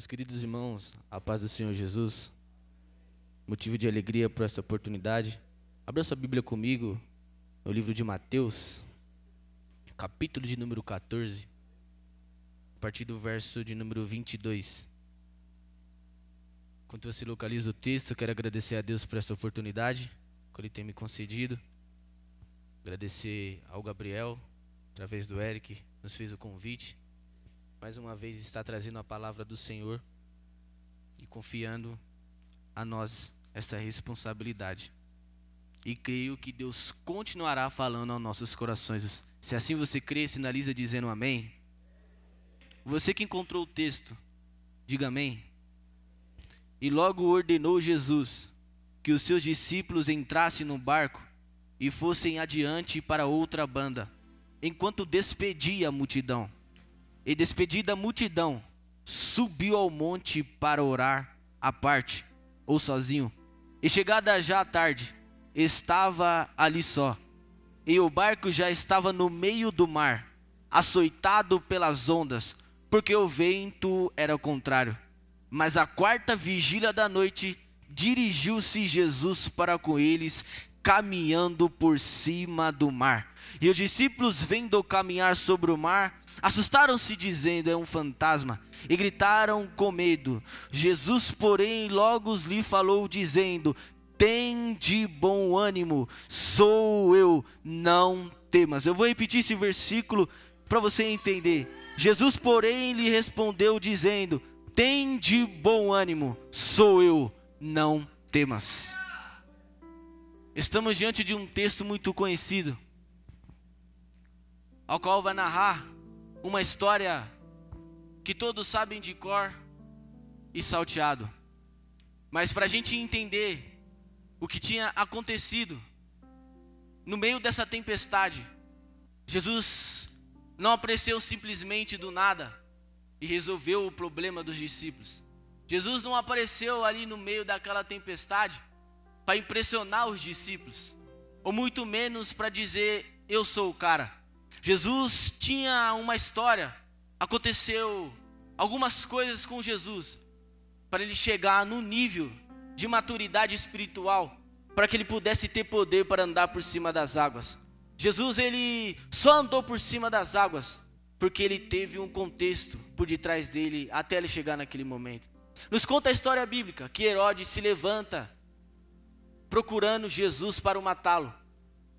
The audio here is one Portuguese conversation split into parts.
Meus queridos irmãos, a paz do Senhor Jesus, motivo de alegria por esta oportunidade. Abra sua Bíblia comigo no livro de Mateus, capítulo de número 14, a partir do verso de número 22. Enquanto você localiza o texto, quero agradecer a Deus por essa oportunidade que Ele tem me concedido. Agradecer ao Gabriel, através do Eric, nos fez o convite mais uma vez está trazendo a palavra do Senhor e confiando a nós essa responsabilidade. E creio que Deus continuará falando aos nossos corações. Se assim você crê, sinaliza dizendo amém. Você que encontrou o texto, diga amém. E logo ordenou Jesus que os seus discípulos entrassem no barco e fossem adiante para outra banda, enquanto despedia a multidão. E despedida a multidão, subiu ao monte para orar à parte, ou sozinho. E chegada já a tarde, estava ali só. E o barco já estava no meio do mar, açoitado pelas ondas, porque o vento era o contrário. Mas a quarta vigília da noite, dirigiu-se Jesus para com eles, caminhando por cima do mar. E os discípulos, vendo caminhar sobre o mar, Assustaram-se, dizendo: É um fantasma, e gritaram com medo. Jesus, porém, logo lhe falou, dizendo: Tem de bom ânimo, sou eu, não temas. Eu vou repetir esse versículo para você entender. Jesus, porém, lhe respondeu, dizendo: Tem de bom ânimo, sou eu, não temas. Estamos diante de um texto muito conhecido, ao qual vai narrar uma história que todos sabem de cor e salteado. Mas para a gente entender o que tinha acontecido no meio dessa tempestade, Jesus não apareceu simplesmente do nada e resolveu o problema dos discípulos. Jesus não apareceu ali no meio daquela tempestade para impressionar os discípulos, ou muito menos para dizer eu sou o cara. Jesus tinha uma história, aconteceu algumas coisas com Jesus para ele chegar no nível de maturidade espiritual, para que ele pudesse ter poder para andar por cima das águas. Jesus ele só andou por cima das águas porque ele teve um contexto por detrás dele até ele chegar naquele momento. Nos conta a história bíblica que Herodes se levanta procurando Jesus para matá-lo.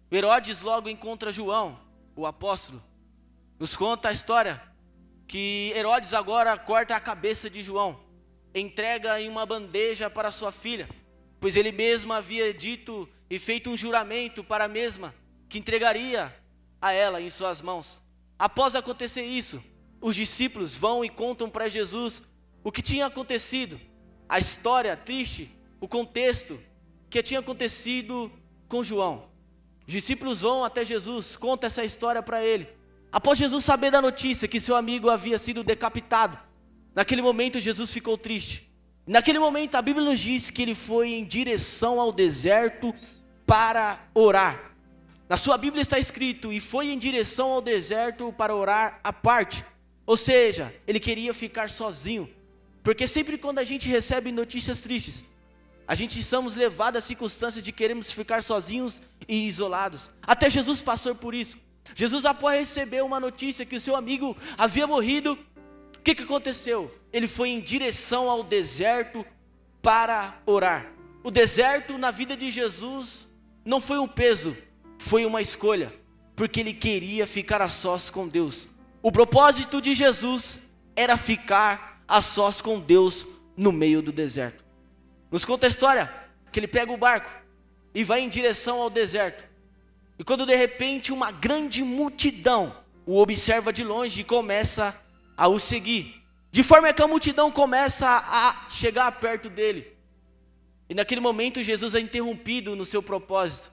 Herodes logo encontra João, o apóstolo, nos conta a história que Herodes agora corta a cabeça de João, entrega em uma bandeja para sua filha, pois ele mesmo havia dito e feito um juramento para a mesma que entregaria a ela em suas mãos. Após acontecer isso, os discípulos vão e contam para Jesus o que tinha acontecido, a história triste, o contexto que tinha acontecido com João. Os discípulos vão até Jesus, conta essa história para ele. Após Jesus saber da notícia que seu amigo havia sido decapitado, naquele momento Jesus ficou triste. Naquele momento a Bíblia nos diz que ele foi em direção ao deserto para orar. Na sua Bíblia está escrito: e foi em direção ao deserto para orar à parte. Ou seja, ele queria ficar sozinho. Porque sempre quando a gente recebe notícias tristes, a gente somos levados à circunstância de queremos ficar sozinhos e isolados. Até Jesus passou por isso. Jesus, após receber uma notícia que o seu amigo havia morrido, o que, que aconteceu? Ele foi em direção ao deserto para orar. O deserto na vida de Jesus não foi um peso, foi uma escolha, porque ele queria ficar a sós com Deus. O propósito de Jesus era ficar a sós com Deus no meio do deserto. Nos conta a história que ele pega o barco e vai em direção ao deserto. E quando de repente uma grande multidão o observa de longe e começa a o seguir, de forma que a multidão começa a chegar perto dele. E naquele momento Jesus é interrompido no seu propósito.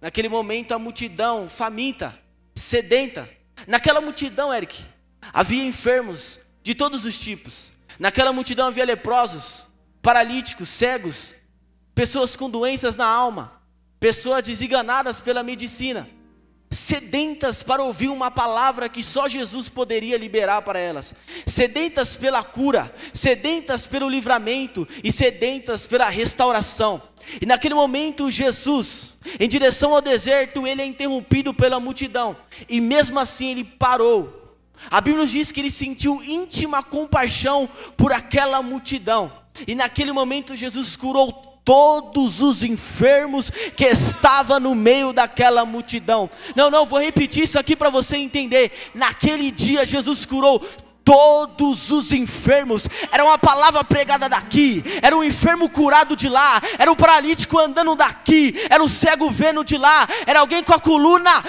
Naquele momento a multidão faminta, sedenta. Naquela multidão, Eric, havia enfermos de todos os tipos. Naquela multidão havia leprosos, paralíticos, cegos, pessoas com doenças na alma, pessoas desenganadas pela medicina. sedentas para ouvir uma palavra que só Jesus poderia liberar para elas, sedentas pela cura, sedentas pelo livramento e sedentas pela restauração. E naquele momento, Jesus, em direção ao deserto, ele é interrompido pela multidão, e mesmo assim ele parou. A Bíblia nos diz que ele sentiu íntima compaixão por aquela multidão, e naquele momento Jesus curou todos os enfermos que estavam no meio daquela multidão. Não, não, vou repetir isso aqui para você entender. Naquele dia Jesus curou todos os enfermos. Era uma palavra pregada daqui, era um enfermo curado de lá, era um paralítico andando daqui, era um cego vendo de lá, era alguém com a coluna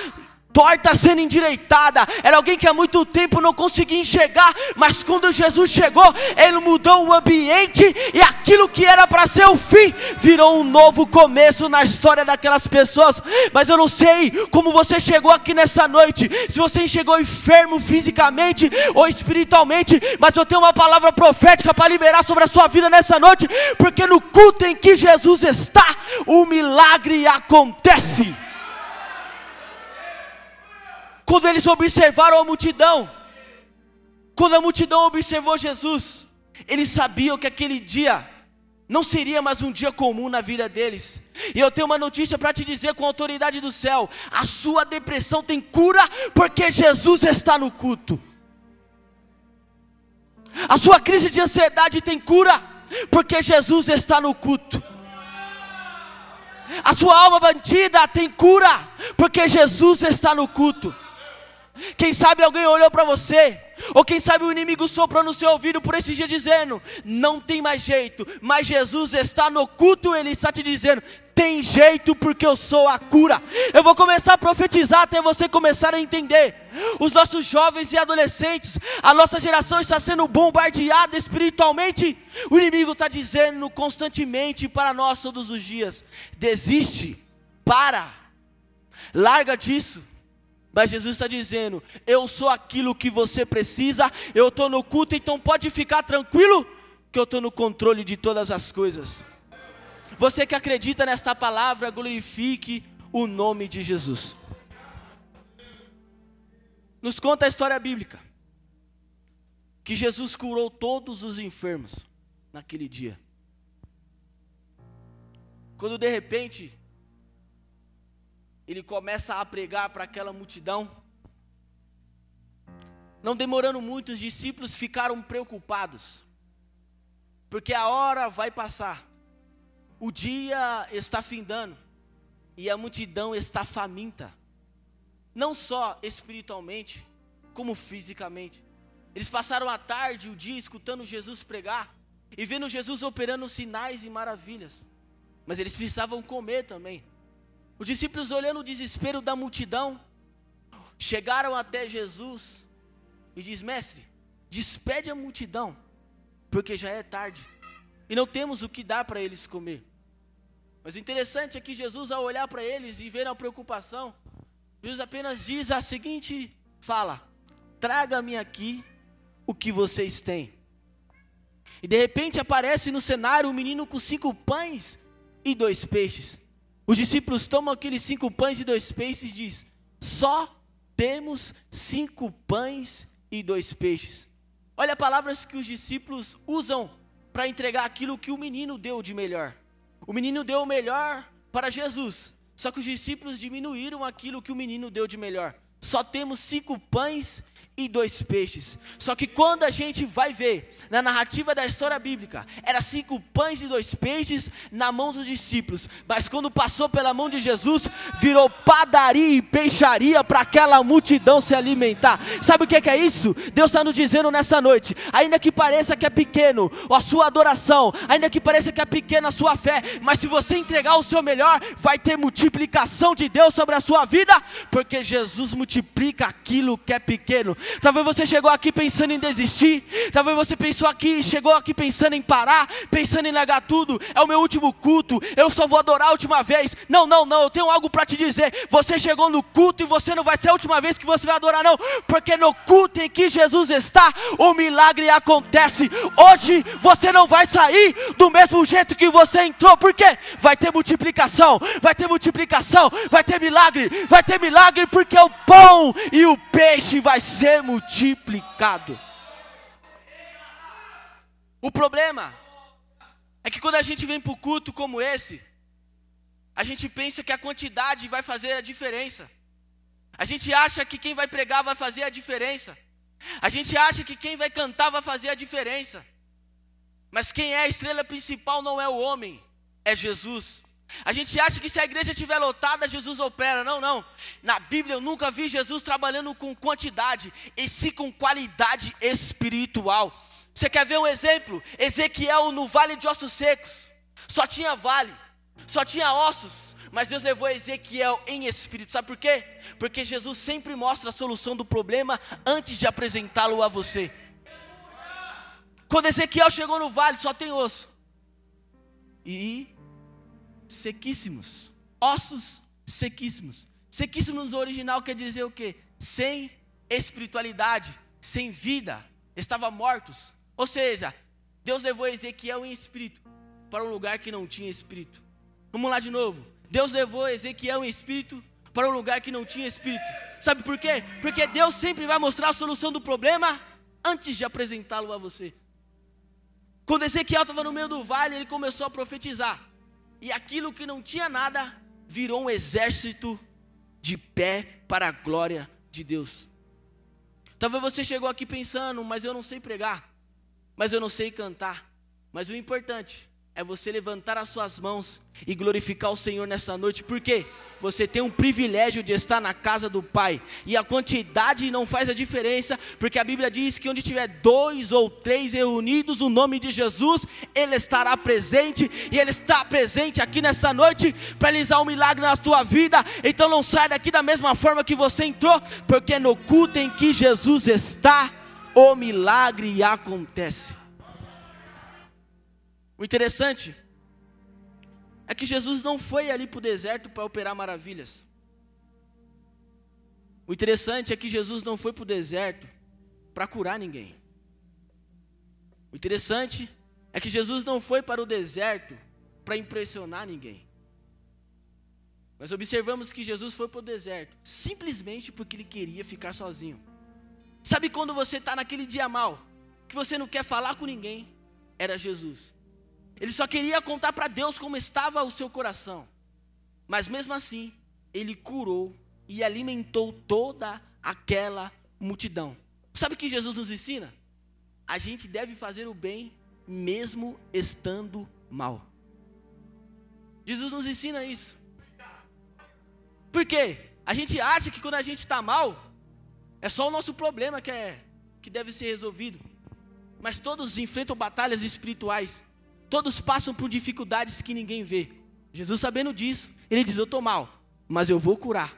torta sendo endireitada. Era alguém que há muito tempo não conseguia enxergar, mas quando Jesus chegou, ele mudou o ambiente e aquilo que era para ser o fim virou um novo começo na história daquelas pessoas. Mas eu não sei como você chegou aqui nessa noite, se você chegou enfermo fisicamente ou espiritualmente, mas eu tenho uma palavra profética para liberar sobre a sua vida nessa noite, porque no culto em que Jesus está, o milagre acontece. Quando eles observaram a multidão, quando a multidão observou Jesus, eles sabiam que aquele dia não seria mais um dia comum na vida deles. E eu tenho uma notícia para te dizer com a autoridade do céu: a sua depressão tem cura porque Jesus está no culto. A sua crise de ansiedade tem cura porque Jesus está no culto. A sua alma bandida tem cura porque Jesus está no culto. Quem sabe alguém olhou para você, ou quem sabe o inimigo soprou no seu ouvido por esse dia dizendo: não tem mais jeito, mas Jesus está no culto, ele está te dizendo: tem jeito porque eu sou a cura. Eu vou começar a profetizar até você começar a entender. Os nossos jovens e adolescentes, a nossa geração está sendo bombardeada espiritualmente. O inimigo está dizendo constantemente para nós todos os dias: desiste, para, larga disso. Mas Jesus está dizendo: Eu sou aquilo que você precisa, eu estou no culto, então pode ficar tranquilo, que eu estou no controle de todas as coisas. Você que acredita nesta palavra, glorifique o nome de Jesus. Nos conta a história bíblica que Jesus curou todos os enfermos naquele dia. Quando de repente ele começa a pregar para aquela multidão. Não demorando muito, os discípulos ficaram preocupados, porque a hora vai passar, o dia está findando e a multidão está faminta, não só espiritualmente, como fisicamente. Eles passaram a tarde, o dia, escutando Jesus pregar e vendo Jesus operando sinais e maravilhas, mas eles precisavam comer também. Os discípulos, olhando o desespero da multidão, chegaram até Jesus e diz: Mestre, despede a multidão, porque já é tarde e não temos o que dar para eles comer. Mas o interessante é que Jesus, ao olhar para eles e ver a preocupação, Jesus apenas diz a seguinte fala: Traga-me aqui o que vocês têm. E de repente aparece no cenário um menino com cinco pães e dois peixes. Os discípulos tomam aqueles cinco pães e dois peixes e diz: só temos cinco pães e dois peixes. Olha palavras que os discípulos usam para entregar aquilo que o menino deu de melhor. O menino deu o melhor para Jesus, só que os discípulos diminuíram aquilo que o menino deu de melhor. Só temos cinco pães e dois peixes. Só que quando a gente vai ver na narrativa da história bíblica, era cinco pães e dois peixes na mão dos discípulos, mas quando passou pela mão de Jesus, virou padaria e peixaria para aquela multidão se alimentar. Sabe o que é isso? Deus está nos dizendo nessa noite, ainda que pareça que é pequeno a sua adoração, ainda que pareça que é pequena a sua fé, mas se você entregar o seu melhor, vai ter multiplicação de Deus sobre a sua vida, porque Jesus multiplica aquilo que é pequeno. Talvez você chegou aqui pensando em desistir. Talvez você pensou aqui, chegou aqui pensando em parar, pensando em largar tudo. É o meu último culto. Eu só vou adorar a última vez. Não, não, não. Eu tenho algo para te dizer. Você chegou no culto e você não vai ser a última vez que você vai adorar, não. Porque no culto em que Jesus está, o milagre acontece. Hoje você não vai sair do mesmo jeito que você entrou. Porque vai ter multiplicação, vai ter multiplicação, vai ter milagre, vai ter milagre porque o pão e o peixe vai ser multiplicado. O problema é que quando a gente vem para o culto como esse, a gente pensa que a quantidade vai fazer a diferença. A gente acha que quem vai pregar vai fazer a diferença. A gente acha que quem vai cantar vai fazer a diferença. Mas quem é a estrela principal não é o homem, é Jesus. A gente acha que se a igreja estiver lotada, Jesus opera. Não, não. Na Bíblia eu nunca vi Jesus trabalhando com quantidade, e sim com qualidade espiritual. Você quer ver um exemplo? Ezequiel no vale de ossos secos. Só tinha vale, só tinha ossos. Mas Deus levou Ezequiel em espírito. Sabe por quê? Porque Jesus sempre mostra a solução do problema antes de apresentá-lo a você. Quando Ezequiel chegou no vale, só tem osso. E sequíssimos. Ossos sequíssimos. Sequíssimos no original quer dizer o quê? Sem espiritualidade, sem vida, estavam mortos. Ou seja, Deus levou Ezequiel em espírito para um lugar que não tinha espírito. Vamos lá de novo. Deus levou Ezequiel em espírito para um lugar que não tinha espírito. Sabe por quê? Porque Deus sempre vai mostrar a solução do problema antes de apresentá-lo a você. Quando Ezequiel estava no meio do vale, ele começou a profetizar e aquilo que não tinha nada virou um exército de pé para a glória de Deus. Talvez você chegou aqui pensando, mas eu não sei pregar, mas eu não sei cantar. Mas o importante é você levantar as suas mãos e glorificar o Senhor nessa noite, porque você tem um privilégio de estar na casa do Pai, e a quantidade não faz a diferença, porque a Bíblia diz que onde tiver dois ou três reunidos o nome de Jesus, Ele estará presente, e Ele está presente aqui nessa noite para realizar um milagre na tua vida. Então não sai daqui da mesma forma que você entrou, porque no culto em que Jesus está, o milagre acontece. O interessante é que Jesus não foi ali para o deserto para operar maravilhas. O interessante é que Jesus não foi para o deserto para curar ninguém. O interessante é que Jesus não foi para o deserto para impressionar ninguém. Nós observamos que Jesus foi para o deserto simplesmente porque ele queria ficar sozinho. Sabe quando você está naquele dia mal, que você não quer falar com ninguém? Era Jesus. Ele só queria contar para Deus como estava o seu coração. Mas mesmo assim, ele curou e alimentou toda aquela multidão. Sabe o que Jesus nos ensina? A gente deve fazer o bem mesmo estando mal. Jesus nos ensina isso. Por quê? A gente acha que quando a gente está mal, é só o nosso problema que, é, que deve ser resolvido. Mas todos enfrentam batalhas espirituais. Todos passam por dificuldades que ninguém vê. Jesus, sabendo disso, ele diz: Eu estou mal, mas eu vou curar,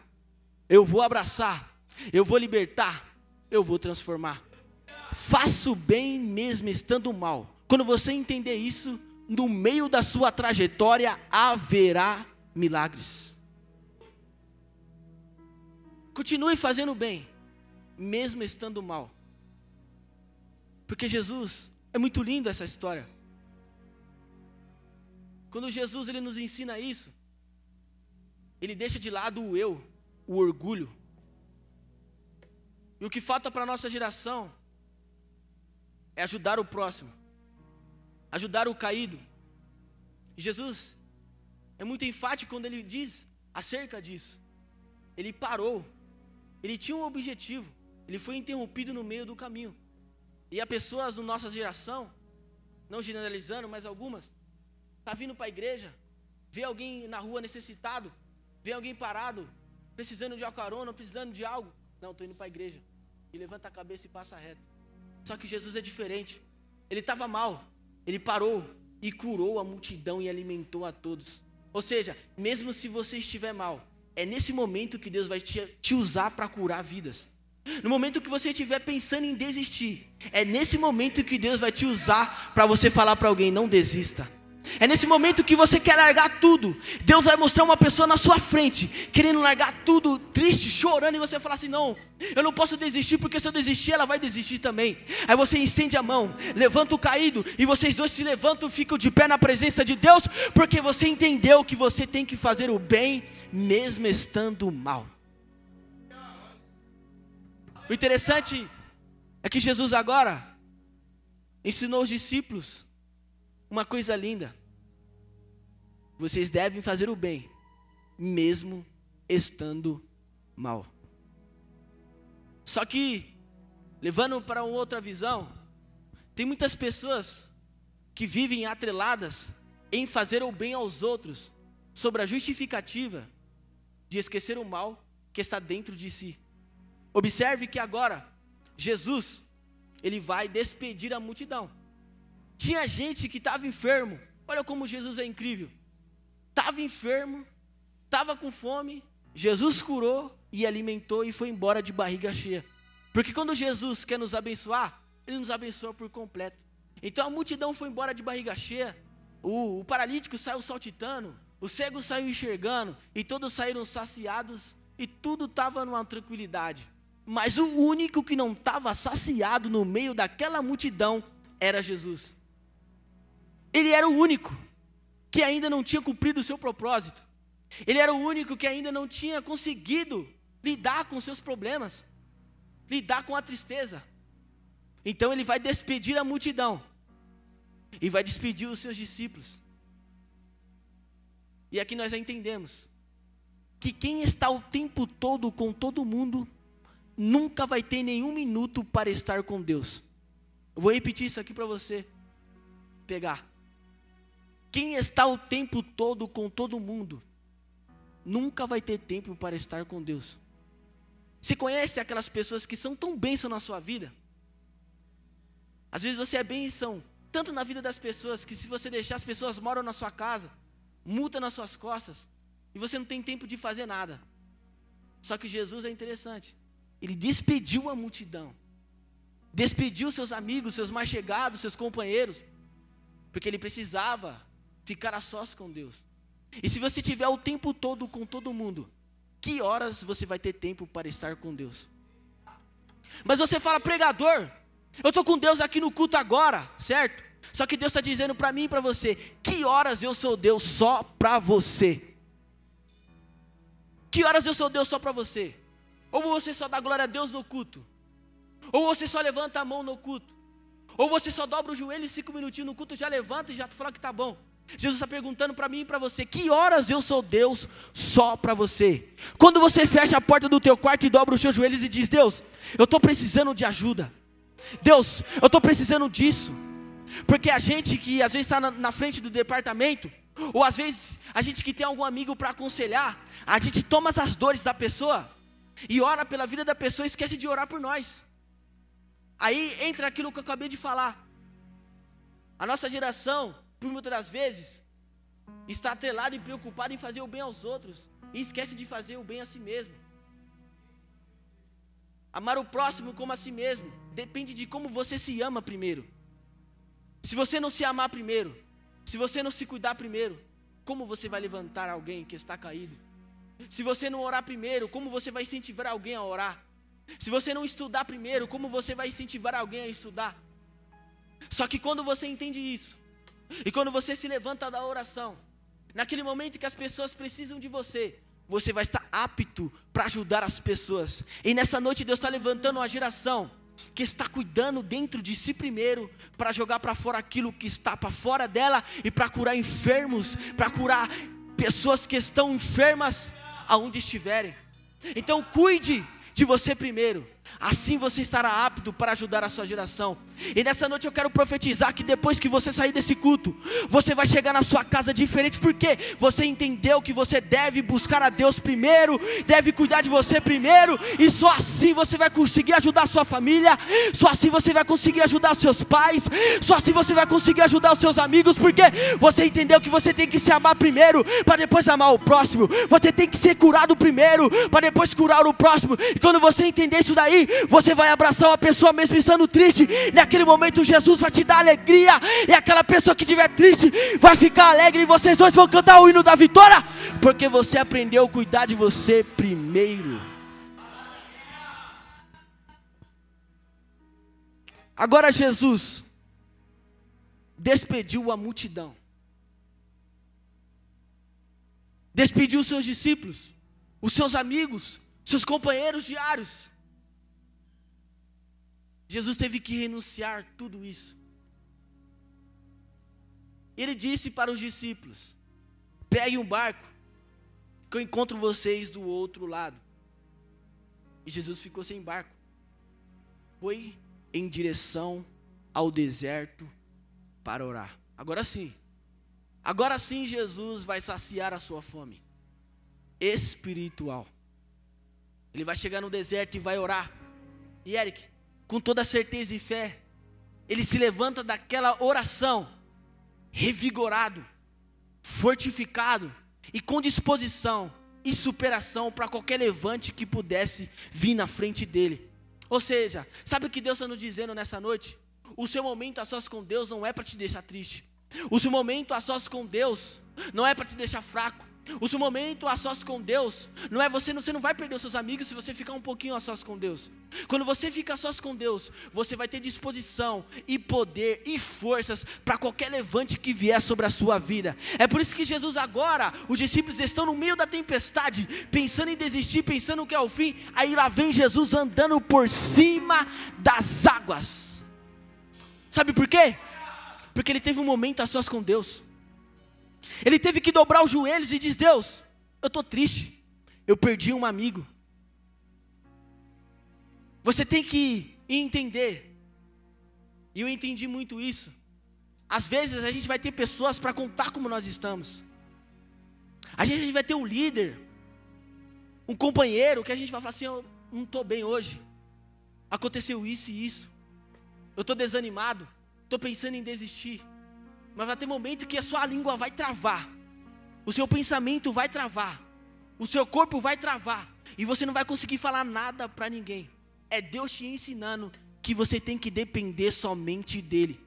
eu vou abraçar, eu vou libertar, eu vou transformar. Faça o bem mesmo estando mal. Quando você entender isso, no meio da sua trajetória haverá milagres. Continue fazendo o bem, mesmo estando mal. Porque Jesus, é muito lindo essa história. Quando Jesus ele nos ensina isso, ele deixa de lado o eu, o orgulho. E o que falta para a nossa geração é ajudar o próximo, ajudar o caído. Jesus é muito enfático quando ele diz acerca disso. Ele parou, ele tinha um objetivo, ele foi interrompido no meio do caminho. E há pessoas na nossa geração, não generalizando, mas algumas, Está vindo para a igreja, vê alguém na rua necessitado, vê alguém parado, precisando de uma carona, precisando de algo. Não, estou indo para a igreja. E levanta a cabeça e passa reto. Só que Jesus é diferente. Ele estava mal, ele parou e curou a multidão e alimentou a todos. Ou seja, mesmo se você estiver mal, é nesse momento que Deus vai te, te usar para curar vidas. no momento que você estiver pensando em desistir, é nesse momento que Deus vai te usar para você falar para alguém: não desista. É nesse momento que você quer largar tudo. Deus vai mostrar uma pessoa na sua frente, querendo largar tudo, triste, chorando, e você falar assim: não, eu não posso desistir, porque se eu desistir, ela vai desistir também. Aí você estende a mão, levanta o caído, e vocês dois se levantam, ficam de pé na presença de Deus, porque você entendeu que você tem que fazer o bem, mesmo estando mal. O interessante é que Jesus agora ensinou os discípulos uma coisa linda. Vocês devem fazer o bem, mesmo estando mal. Só que, levando para outra visão, tem muitas pessoas que vivem atreladas em fazer o bem aos outros, sobre a justificativa de esquecer o mal que está dentro de si. Observe que agora Jesus ele vai despedir a multidão. Tinha gente que estava enfermo. Olha como Jesus é incrível. Estava enfermo, estava com fome. Jesus curou e alimentou e foi embora de barriga cheia. Porque quando Jesus quer nos abençoar, ele nos abençoa por completo. Então a multidão foi embora de barriga cheia. O, o paralítico saiu saltitando, o cego saiu enxergando, e todos saíram saciados, e tudo estava numa tranquilidade. Mas o único que não estava saciado no meio daquela multidão era Jesus. Ele era o único que ainda não tinha cumprido o seu propósito. Ele era o único que ainda não tinha conseguido lidar com seus problemas, lidar com a tristeza. Então ele vai despedir a multidão e vai despedir os seus discípulos. E aqui nós já entendemos que quem está o tempo todo com todo mundo nunca vai ter nenhum minuto para estar com Deus. Eu vou repetir isso aqui para você pegar. Quem está o tempo todo com todo mundo, nunca vai ter tempo para estar com Deus. Você conhece aquelas pessoas que são tão bênção na sua vida? Às vezes você é bênção, tanto na vida das pessoas, que se você deixar as pessoas moram na sua casa, multa nas suas costas, e você não tem tempo de fazer nada. Só que Jesus é interessante. Ele despediu a multidão. Despediu seus amigos, seus mais chegados, seus companheiros. Porque ele precisava ficar a sós com Deus. E se você tiver o tempo todo com todo mundo, que horas você vai ter tempo para estar com Deus? Mas você fala, pregador, eu estou com Deus aqui no culto agora, certo? Só que Deus está dizendo para mim e para você: que horas eu sou Deus só para você? Que horas eu sou Deus só para você? Ou você só dá glória a Deus no culto. Ou você só levanta a mão no culto. Ou você só dobra o joelho cinco minutinhos no culto, já levanta e já fala que tá bom. Jesus está perguntando para mim e para você: que horas eu sou Deus só para você? Quando você fecha a porta do teu quarto e dobra os seus joelhos e diz: Deus, eu estou precisando de ajuda. Deus, eu estou precisando disso. Porque a gente que às vezes está na, na frente do departamento, ou às vezes a gente que tem algum amigo para aconselhar, a gente toma as dores da pessoa e ora pela vida da pessoa e esquece de orar por nós. Aí entra aquilo que eu acabei de falar. A nossa geração, por muitas das vezes, está atrelada e preocupada em fazer o bem aos outros e esquece de fazer o bem a si mesmo. Amar o próximo como a si mesmo depende de como você se ama primeiro. Se você não se amar primeiro, se você não se cuidar primeiro, como você vai levantar alguém que está caído? Se você não orar primeiro, como você vai incentivar alguém a orar? Se você não estudar primeiro, como você vai incentivar alguém a estudar? Só que quando você entende isso, e quando você se levanta da oração, naquele momento que as pessoas precisam de você, você vai estar apto para ajudar as pessoas. E nessa noite Deus está levantando uma geração que está cuidando dentro de si primeiro para jogar para fora aquilo que está para fora dela e para curar enfermos, para curar pessoas que estão enfermas aonde estiverem. Então cuide de você primeiro. Assim você estará apto para ajudar a sua geração. E nessa noite eu quero profetizar que depois que você sair desse culto, você vai chegar na sua casa diferente, porque você entendeu que você deve buscar a Deus primeiro, deve cuidar de você primeiro, e só assim você vai conseguir ajudar a sua família, só assim você vai conseguir ajudar os seus pais, só assim você vai conseguir ajudar os seus amigos, porque você entendeu que você tem que se amar primeiro, para depois amar o próximo, você tem que ser curado primeiro, para depois curar o próximo, e quando você entender isso daí, cair, você vai abraçar uma pessoa mesmo estando triste. Naquele momento, Jesus vai te dar alegria. E aquela pessoa que estiver triste vai ficar alegre. E vocês dois vão cantar o hino da vitória, porque você aprendeu a cuidar de você primeiro. Agora, Jesus despediu a multidão. Despediu seus discípulos, os seus amigos, seus companheiros diários. Jesus teve que renunciar tudo isso. Ele disse para os discípulos: pegue um barco, que eu encontro vocês do outro lado. E Jesus ficou sem barco. Foi em direção ao deserto para orar. Agora sim, agora sim Jesus vai saciar a sua fome espiritual. Ele vai chegar no deserto e vai orar. E Eric, com toda certeza e fé, ele se levanta daquela oração, revigorado, fortificado e com disposição e superação para qualquer levante que pudesse vir na frente dele. Ou seja, sabe o que Deus está nos dizendo nessa noite? O seu momento a sós com Deus não é para te deixar triste. O seu momento a sós com Deus não é para te deixar fraco. O seu momento a sós com Deus não é você, você não vai perder os seus amigos se você ficar um pouquinho a sós com Deus. Quando você fica a sós com Deus, você vai ter disposição e poder e forças para qualquer levante que vier sobre a sua vida. É por isso que Jesus agora, os discípulos estão no meio da tempestade, pensando em desistir, pensando que é o fim. Aí lá vem Jesus andando por cima das águas. Sabe por quê? Porque ele teve um momento a sós com Deus. Ele teve que dobrar os joelhos e diz: Deus, eu estou triste, eu perdi um amigo. Você tem que entender, e eu entendi muito isso. Às vezes a gente vai ter pessoas para contar como nós estamos. A gente vai ter um líder, um companheiro que a gente vai falar assim: eu não estou bem hoje. Aconteceu isso e isso. Eu estou desanimado. Estou pensando em desistir. Mas vai ter momento que a sua língua vai travar, o seu pensamento vai travar, o seu corpo vai travar, e você não vai conseguir falar nada para ninguém. É Deus te ensinando que você tem que depender somente dEle.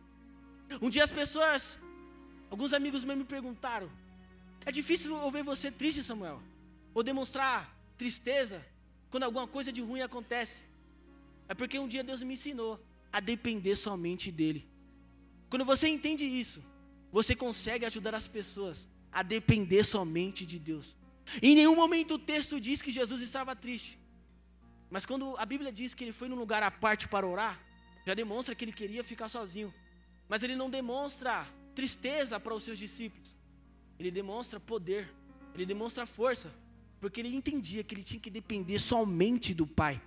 Um dia as pessoas, alguns amigos meus me perguntaram: é difícil ouvir você triste, Samuel? Ou demonstrar tristeza quando alguma coisa de ruim acontece? É porque um dia Deus me ensinou a depender somente dEle. Quando você entende isso, você consegue ajudar as pessoas a depender somente de Deus. Em nenhum momento o texto diz que Jesus estava triste. Mas quando a Bíblia diz que ele foi num lugar à parte para orar, já demonstra que ele queria ficar sozinho. Mas ele não demonstra tristeza para os seus discípulos. Ele demonstra poder, ele demonstra força, porque ele entendia que ele tinha que depender somente do Pai.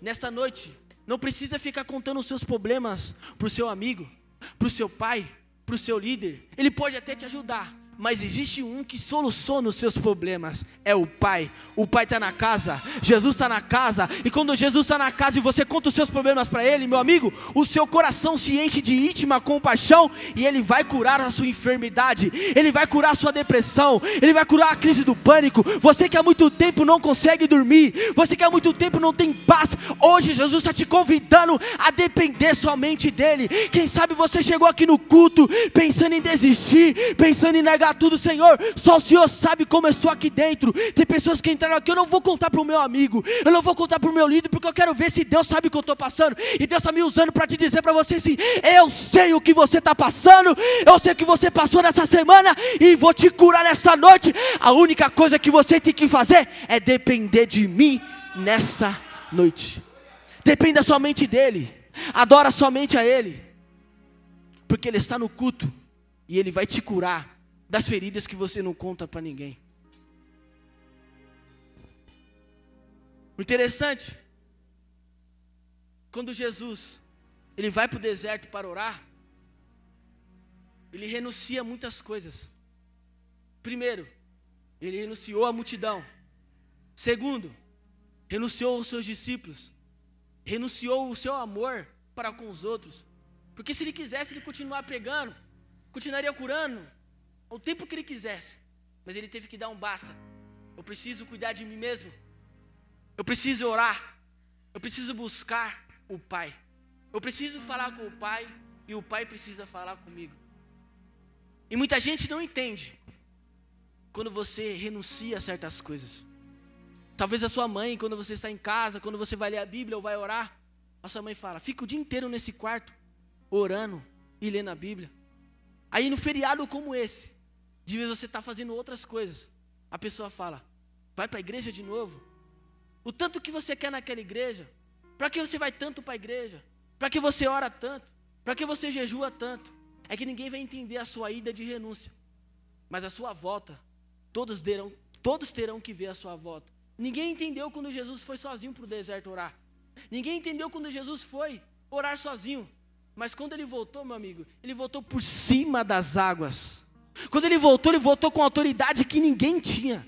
Nesta noite, não precisa ficar contando os seus problemas para o seu amigo, para o seu pai, para o seu líder, ele pode até te ajudar, mas existe um que soluciona os seus problemas, é o Pai. O Pai está na casa, Jesus está na casa, e quando Jesus está na casa e você conta os seus problemas para Ele, meu amigo, o seu coração se enche de íntima compaixão e Ele vai curar a sua enfermidade, Ele vai curar a sua depressão, Ele vai curar a crise do pânico. Você que há muito tempo não consegue dormir, você que há muito tempo não tem paz, hoje Jesus está te convidando a depender somente dEle. Quem sabe você chegou aqui no culto pensando em desistir, pensando em negar entregar tudo, Senhor. Só o Senhor sabe como eu estou aqui dentro. Tem pessoas que entraram aqui, eu não vou contar para o meu amigo, eu não vou contar para o meu líder, porque eu quero ver se Deus sabe o que eu estou passando. E Deus está me usando para te dizer para você assim: eu sei o que você está passando, eu sei o que você passou nessa semana e vou te curar nessa noite. A única coisa que você tem que fazer é depender de mim nessa noite. Dependa somente dEle, adora somente a Ele, porque Ele está no culto e Ele vai te curar das feridas que você não conta para ninguém. O interessante, quando Jesus ele vai para o deserto para orar, ele renuncia a muitas coisas. Primeiro, ele renunciou à multidão. Segundo, renunciou aos seus discípulos. Renunciou o seu amor para com os outros. Porque se ele quisesse ele continuar pregando, continuaria curando, o tempo que ele quisesse, mas ele teve que dar um basta. Eu preciso cuidar de mim mesmo. Eu preciso orar. Eu preciso buscar o Pai. Eu preciso falar com o Pai e o Pai precisa falar comigo. E muita gente não entende quando você renuncia a certas coisas. Talvez a sua mãe, quando você está em casa, quando você vai ler a Bíblia ou vai orar, a sua mãe fala: fica o dia inteiro nesse quarto, orando e lendo a Bíblia. Aí no feriado como esse, de vez você está fazendo outras coisas, a pessoa fala: vai para a igreja de novo. O tanto que você quer naquela igreja, para que você vai tanto para a igreja? Para que você ora tanto? Para que você jejua tanto? É que ninguém vai entender a sua ida de renúncia, mas a sua volta, todos terão, todos terão que ver a sua volta. Ninguém entendeu quando Jesus foi sozinho para o deserto orar. Ninguém entendeu quando Jesus foi orar sozinho. Mas quando ele voltou, meu amigo, ele voltou por cima das águas. Quando ele voltou, ele voltou com autoridade que ninguém tinha.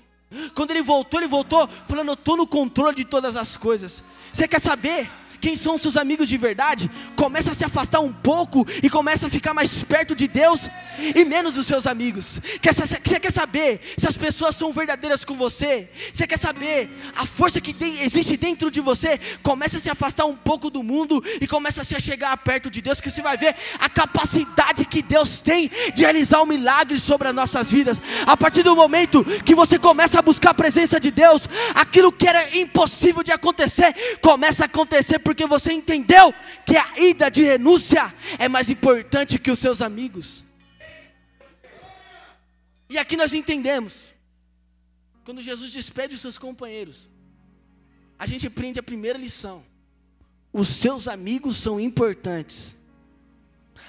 Quando ele voltou, ele voltou falando: Eu estou no controle de todas as coisas. Você quer saber? quem são seus amigos de verdade, começa a se afastar um pouco e começa a ficar mais perto de Deus e menos dos seus amigos. Você quer saber se as pessoas são verdadeiras com você? Você quer saber a força que existe dentro de você? Começa a se afastar um pouco do mundo e começa a se chegar perto de Deus, que você vai ver a capacidade que Deus tem de realizar um milagre sobre as nossas vidas. A partir do momento que você começa a buscar a presença de Deus, aquilo que era impossível de acontecer, começa a acontecer porque você entendeu que a ida de renúncia é mais importante que os seus amigos. E aqui nós entendemos, quando Jesus despede os seus companheiros, a gente aprende a primeira lição: os seus amigos são importantes,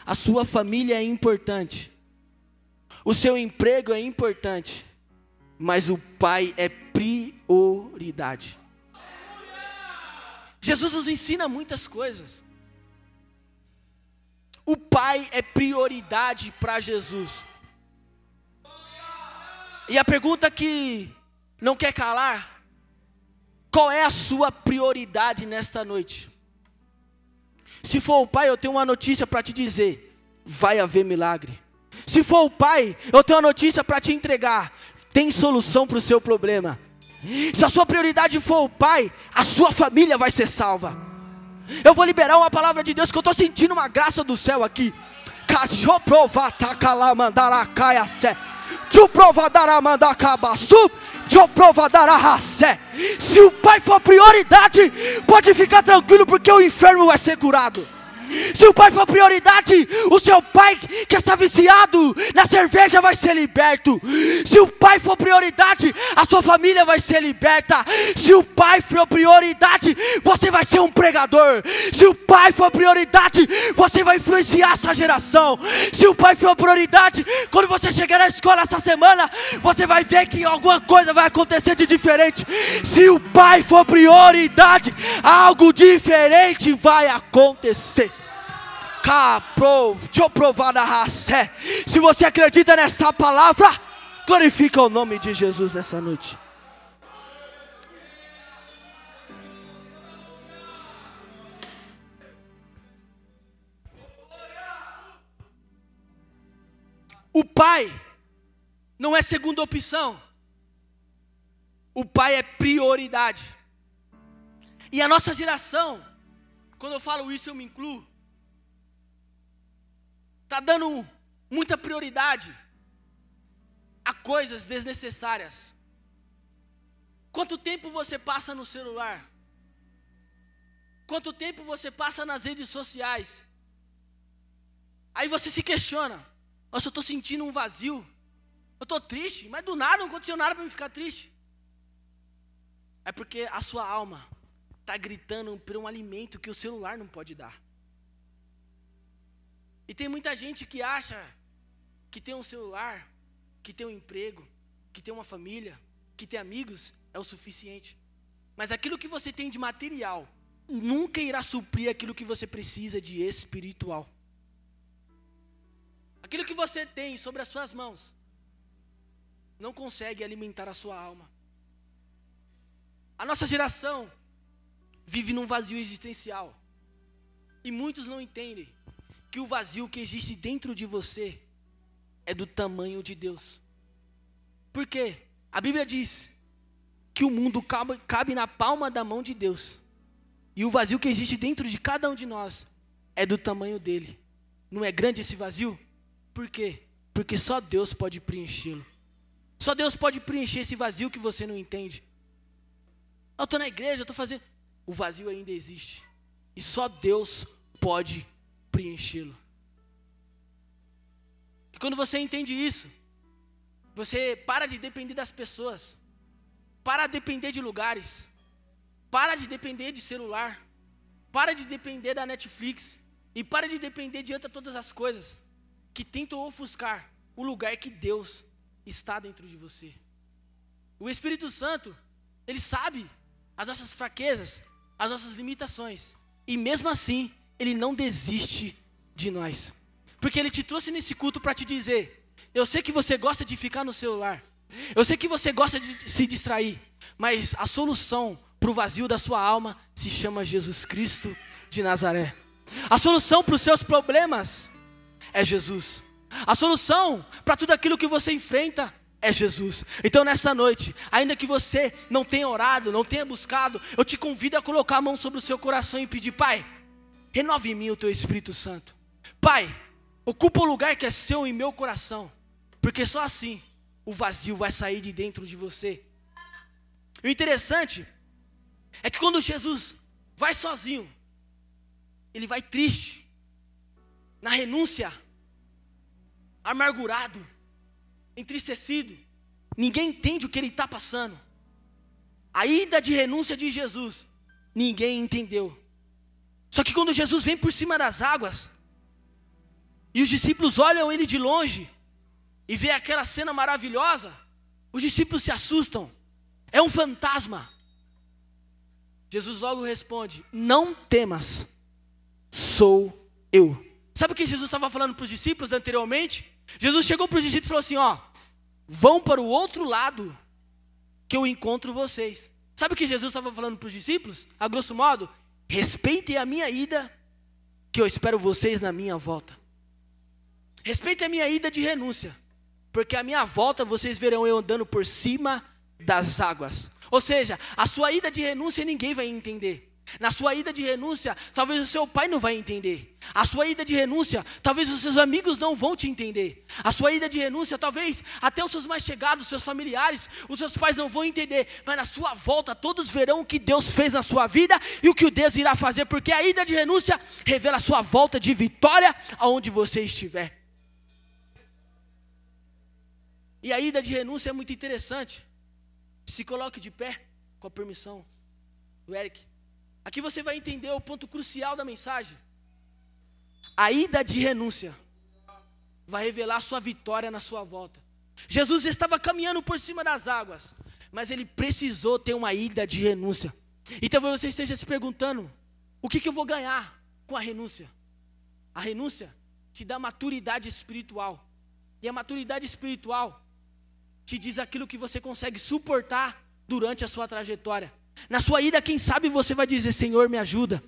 a sua família é importante, o seu emprego é importante, mas o pai é prioridade. Jesus nos ensina muitas coisas. O Pai é prioridade para Jesus. E a pergunta que não quer calar: qual é a sua prioridade nesta noite? Se for o Pai, eu tenho uma notícia para te dizer: vai haver milagre. Se for o Pai, eu tenho uma notícia para te entregar: tem solução para o seu problema. Se a sua prioridade for o Pai, a sua família vai ser salva. Eu vou liberar uma palavra de Deus que eu estou sentindo uma graça do céu aqui. Se o Pai for prioridade, pode ficar tranquilo, porque o inferno vai ser curado. Se o pai for prioridade, o seu pai que está viciado na cerveja vai ser liberto. Se o pai for prioridade, a sua família vai ser liberta. Se o pai for prioridade, você vai ser um pregador. Se o pai for prioridade, você vai influenciar essa geração. Se o pai for prioridade, quando você chegar na escola essa semana, você vai ver que alguma coisa vai acontecer de diferente. Se o pai for prioridade, algo diferente vai acontecer. Se você acredita nessa palavra, glorifica o nome de Jesus nessa noite. O pai não é segunda opção. O pai é prioridade. E a nossa geração, quando eu falo isso eu me incluo, está dando muita prioridade a coisas desnecessárias. Quanto tempo você passa no celular? Quanto tempo você passa nas redes sociais? Aí você se questiona: Nossa, eu estou sentindo um vazio. Eu estou triste, mas do nada não aconteceu nada para me ficar triste. É porque a sua alma está gritando por um alimento que o celular não pode dar. E tem muita gente que acha que tem um celular, que tem um emprego, que tem uma família, que tem amigos, é o suficiente. Mas aquilo que você tem de material nunca irá suprir aquilo que você precisa de espiritual. Aquilo que você tem sobre as suas mãos não consegue alimentar a sua alma. A nossa geração vive num vazio existencial. E muitos não entendem que o vazio que existe dentro de você é do tamanho de Deus. Por quê? A Bíblia diz que o mundo cabe, cabe na palma da mão de Deus. E o vazio que existe dentro de cada um de nós é do tamanho dele. Não é grande esse vazio? Por quê? Porque só Deus pode preenchê-lo. Só Deus pode preencher esse vazio que você não entende. Eu estou na igreja, eu estou fazendo. O vazio ainda existe. E só Deus pode preenchê-lo. E quando você entende isso, você para de depender das pessoas, para de depender de lugares, para de depender de celular, para de depender da Netflix e para de depender de outras todas as coisas que tentam ofuscar o lugar que Deus está dentro de você. O Espírito Santo, ele sabe as nossas fraquezas, as nossas limitações, e mesmo assim, ele não desiste de nós. Porque ele te trouxe nesse culto para te dizer: eu sei que você gosta de ficar no celular, eu sei que você gosta de se distrair, mas a solução para o vazio da sua alma se chama Jesus Cristo de Nazaré. A solução para os seus problemas é Jesus. A solução para tudo aquilo que você enfrenta é Jesus. Então nessa noite, ainda que você não tenha orado, não tenha buscado, eu te convido a colocar a mão sobre o seu coração e pedir: Pai, renove em mim o teu Espírito Santo. Pai, ocupa o lugar que é seu em meu coração, porque só assim o vazio vai sair de dentro de você. O interessante é que quando Jesus vai sozinho, ele vai triste, na renúncia, amargurado, entristecido. Ninguém entende o que ele está passando. A ida de renúncia de Jesus, ninguém entendeu. Só que quando Jesus vem por cima das águas, e os discípulos olham ele de longe, e vê aquela cena maravilhosa, os discípulos se assustam. É um fantasma. Jesus logo responde: Não temas, sou eu. Sabe o que Jesus estava falando para os discípulos anteriormente? Jesus chegou para os discípulos e falou assim: Ó, vão para o outro lado, que eu encontro vocês. Sabe o que Jesus estava falando para os discípulos? A grosso modo, respeitem a minha ida, que eu espero vocês na minha volta. Respeitem a minha ida de renúncia, porque a minha volta vocês verão eu andando por cima das águas. Ou seja, a sua ida de renúncia ninguém vai entender. Na sua ida de renúncia, talvez o seu pai não vai entender. A sua ida de renúncia, talvez os seus amigos não vão te entender. A sua ida de renúncia, talvez até os seus mais chegados, os seus familiares, os seus pais não vão entender. Mas na sua volta, todos verão o que Deus fez na sua vida e o que Deus irá fazer, porque a ida de renúncia revela a sua volta de vitória aonde você estiver. E a ida de renúncia é muito interessante. Se coloque de pé, com a permissão do Eric. Aqui você vai entender o ponto crucial da mensagem. A ida de renúncia vai revelar sua vitória na sua volta. Jesus estava caminhando por cima das águas, mas ele precisou ter uma ida de renúncia. E talvez você esteja se perguntando: o que, que eu vou ganhar com a renúncia? A renúncia te dá maturidade espiritual. E a maturidade espiritual te diz aquilo que você consegue suportar durante a sua trajetória. Na sua ida, quem sabe você vai dizer: Senhor, me ajuda.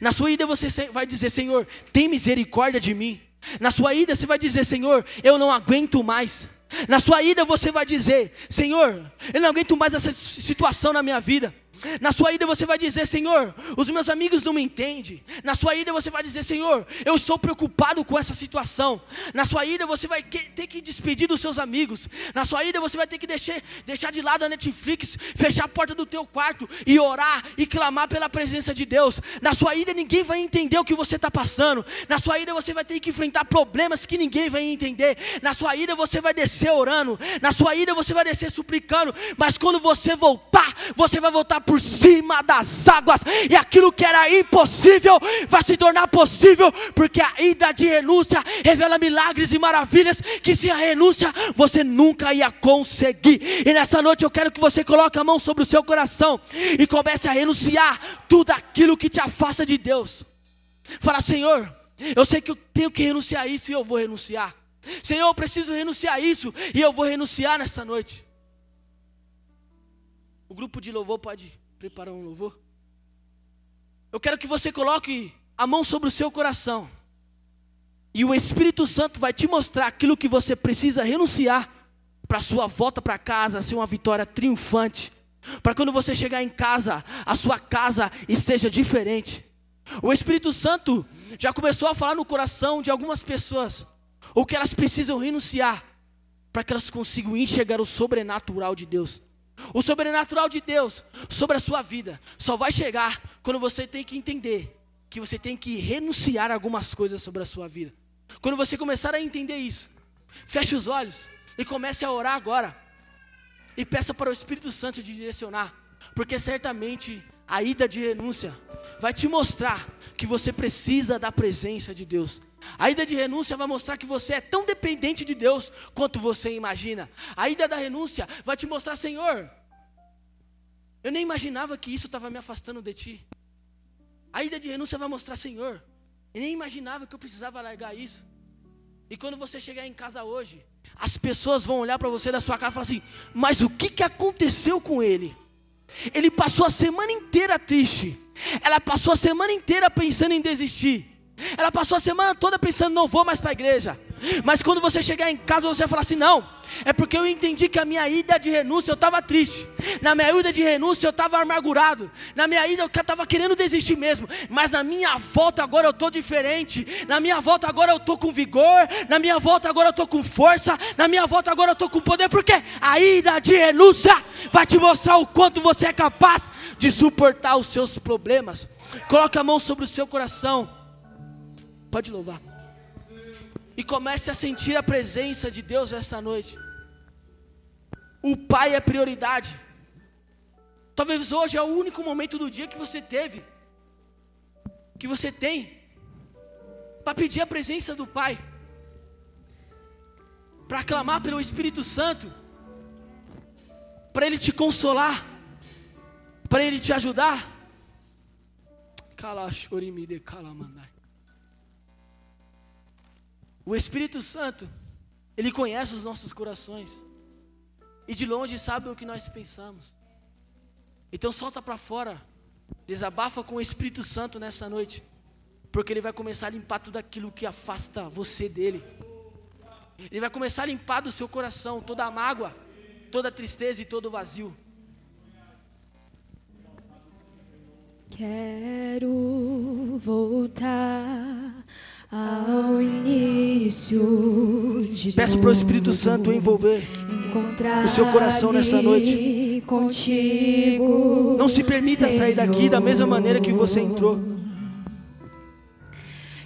Na sua ida, você vai dizer: Senhor, tem misericórdia de mim. Na sua ida, você vai dizer: Senhor, eu não aguento mais. Na sua ida, você vai dizer: Senhor, eu não aguento mais essa situação na minha vida. Na sua ida você vai dizer, Senhor, os meus amigos não me entendem. Na sua ida você vai dizer, Senhor, eu estou preocupado com essa situação. Na sua ida você vai ter que despedir dos seus amigos. Na sua ida você vai ter que deixar, deixar de lado a Netflix, fechar a porta do teu quarto e orar e clamar pela presença de Deus. Na sua ida ninguém vai entender o que você está passando. Na sua ida você vai ter que enfrentar problemas que ninguém vai entender. Na sua ida você vai descer orando. Na sua ida você vai descer suplicando. Mas quando você voltar, você vai voltar por cima das águas, e aquilo que era impossível vai se tornar possível, porque a ida de renúncia revela milagres e maravilhas que sem a renúncia você nunca ia conseguir. E nessa noite eu quero que você coloque a mão sobre o seu coração e comece a renunciar tudo aquilo que te afasta de Deus. Fala, Senhor, eu sei que eu tenho que renunciar a isso e eu vou renunciar. Senhor, eu preciso renunciar a isso e eu vou renunciar nessa noite. O grupo de louvor pode preparar um louvor. Eu quero que você coloque a mão sobre o seu coração. E o Espírito Santo vai te mostrar aquilo que você precisa renunciar para sua volta para casa ser uma vitória triunfante. Para quando você chegar em casa, a sua casa esteja diferente. O Espírito Santo já começou a falar no coração de algumas pessoas o que elas precisam renunciar para que elas consigam enxergar o sobrenatural de Deus. O sobrenatural de Deus sobre a sua vida só vai chegar quando você tem que entender que você tem que renunciar a algumas coisas sobre a sua vida. Quando você começar a entender isso, feche os olhos e comece a orar agora. E peça para o Espírito Santo te direcionar, porque certamente a ida de renúncia vai te mostrar que você precisa da presença de Deus. A ida de renúncia vai mostrar que você é tão dependente de Deus quanto você imagina. A ida da renúncia vai te mostrar, Senhor, eu nem imaginava que isso estava me afastando de Ti. A ida de renúncia vai mostrar, Senhor, eu nem imaginava que eu precisava largar isso. E quando você chegar em casa hoje, as pessoas vão olhar para você da sua casa e falar assim: Mas o que, que aconteceu com ele? Ele passou a semana inteira triste. Ela passou a semana inteira pensando em desistir. Ela passou a semana toda pensando: não vou mais para a igreja. Mas quando você chegar em casa, você vai falar assim: não, é porque eu entendi que a minha ida de renúncia eu estava triste. Na minha ida de renúncia eu estava amargurado. Na minha ida eu estava querendo desistir mesmo. Mas na minha volta agora eu estou diferente. Na minha volta agora eu estou com vigor. Na minha volta agora eu estou com força. Na minha volta agora eu estou com poder. Porque a ida de renúncia vai te mostrar o quanto você é capaz de suportar os seus problemas. Coloque a mão sobre o seu coração. Pode louvar. E comece a sentir a presença de Deus essa noite. O Pai é prioridade. Talvez hoje é o único momento do dia que você teve, que você tem, para pedir a presença do Pai, para clamar pelo Espírito Santo, para Ele te consolar, para Ele te ajudar. Kalashorimi kalamandai. O Espírito Santo, ele conhece os nossos corações. E de longe sabe o que nós pensamos. Então solta para fora. Desabafa com o Espírito Santo nessa noite. Porque ele vai começar a limpar tudo aquilo que afasta você dele. Ele vai começar a limpar do seu coração toda a mágoa, toda a tristeza e todo o vazio. Quero voltar ao início de Peço para o Espírito Santo envolver o seu coração nessa noite. Contigo, Não se permita sair daqui da mesma maneira que você entrou.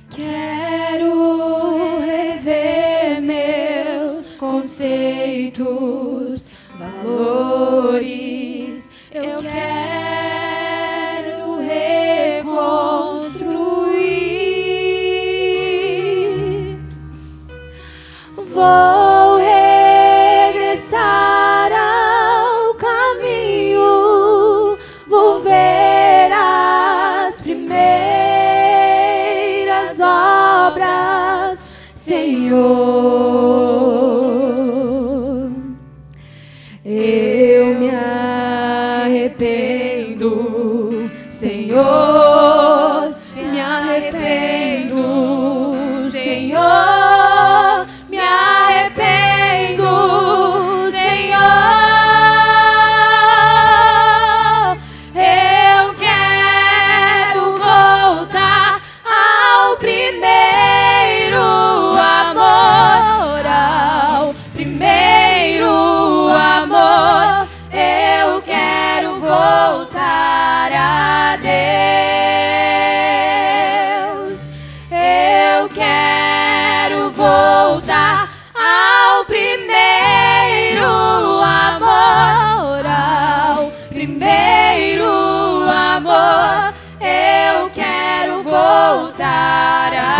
Quero rever meus conceitos, valores. Eu quero Vou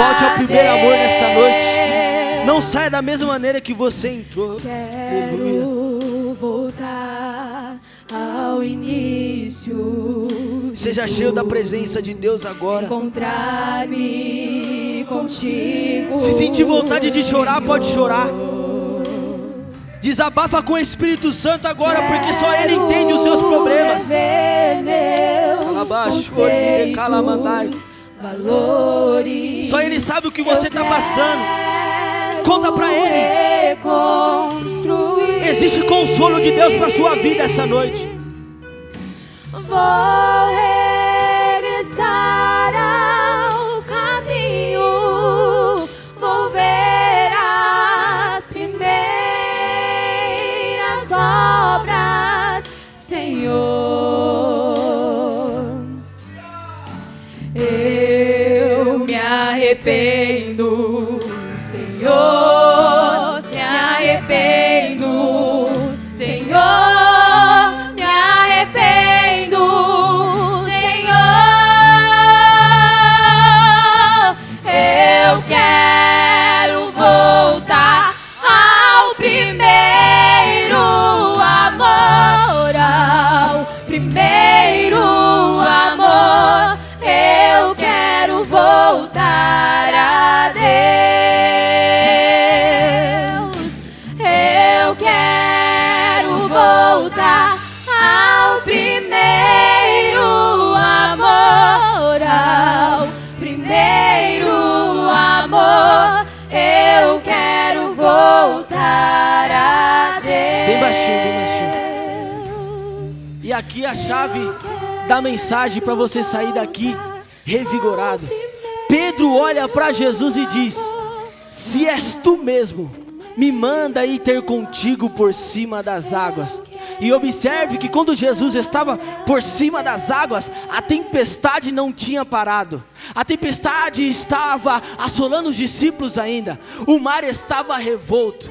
Volte ao primeiro amor nesta noite. Não saia da mesma maneira que você entrou. Aleluia. Quero voltar ao início. Seja cheio da presença de Deus agora. Encontrar-me contigo. Se sentir vontade de chorar, pode chorar. Desabafa com o Espírito Santo agora, porque só Ele entende os seus problemas. Calabash, ornide, calamandai. Valores. Só Ele sabe o que você está passando. Conta pra Ele. Existe consolo de Deus para sua vida essa noite. vou arrependo, aqui a chave da mensagem para você sair daqui revigorado. Pedro olha para Jesus e diz: Se és tu mesmo, me manda ir ter contigo por cima das águas. E observe que quando Jesus estava por cima das águas, a tempestade não tinha parado. A tempestade estava assolando os discípulos ainda. O mar estava revolto.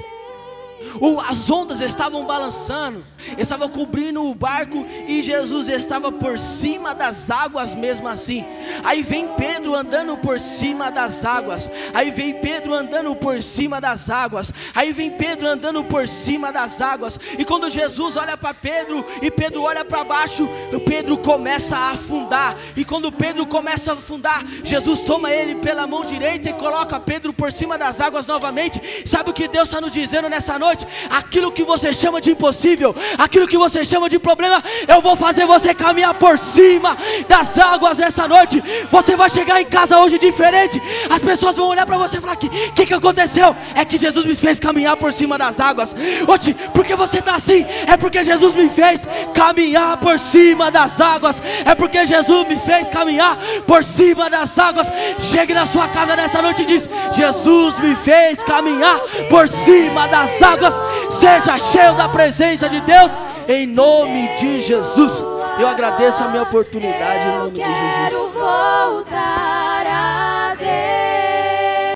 O- as ondas estavam balançando, estavam cobrindo o barco e Jesus estava por cima das águas mesmo assim. Aí vem Pedro andando por cima das águas. Aí vem Pedro andando por cima das águas. Aí vem Pedro andando por cima das águas. E quando Jesus olha para Pedro e Pedro olha para baixo, Pedro começa a afundar. E quando Pedro começa a afundar, Jesus toma ele pela mão direita e coloca Pedro por cima das águas novamente. Sabe o que Deus está nos dizendo nessa noite? Aquilo que você chama de impossível, aquilo que você chama de problema, eu vou fazer você caminhar por cima das águas nessa noite. Você vai chegar em casa hoje diferente. As pessoas vão olhar para você e falar: que que, que aconteceu? É que Jesus me fez caminhar por cima das águas. Porque você está assim? É porque Jesus me fez caminhar por cima das águas. É porque Jesus me fez caminhar por cima das águas. Chegue na sua casa nessa noite e diz: Jesus me fez caminhar por cima das águas. Seja cheio da presença de Deus, em nome de Jesus. Eu agradeço a minha oportunidade em nome de Jesus.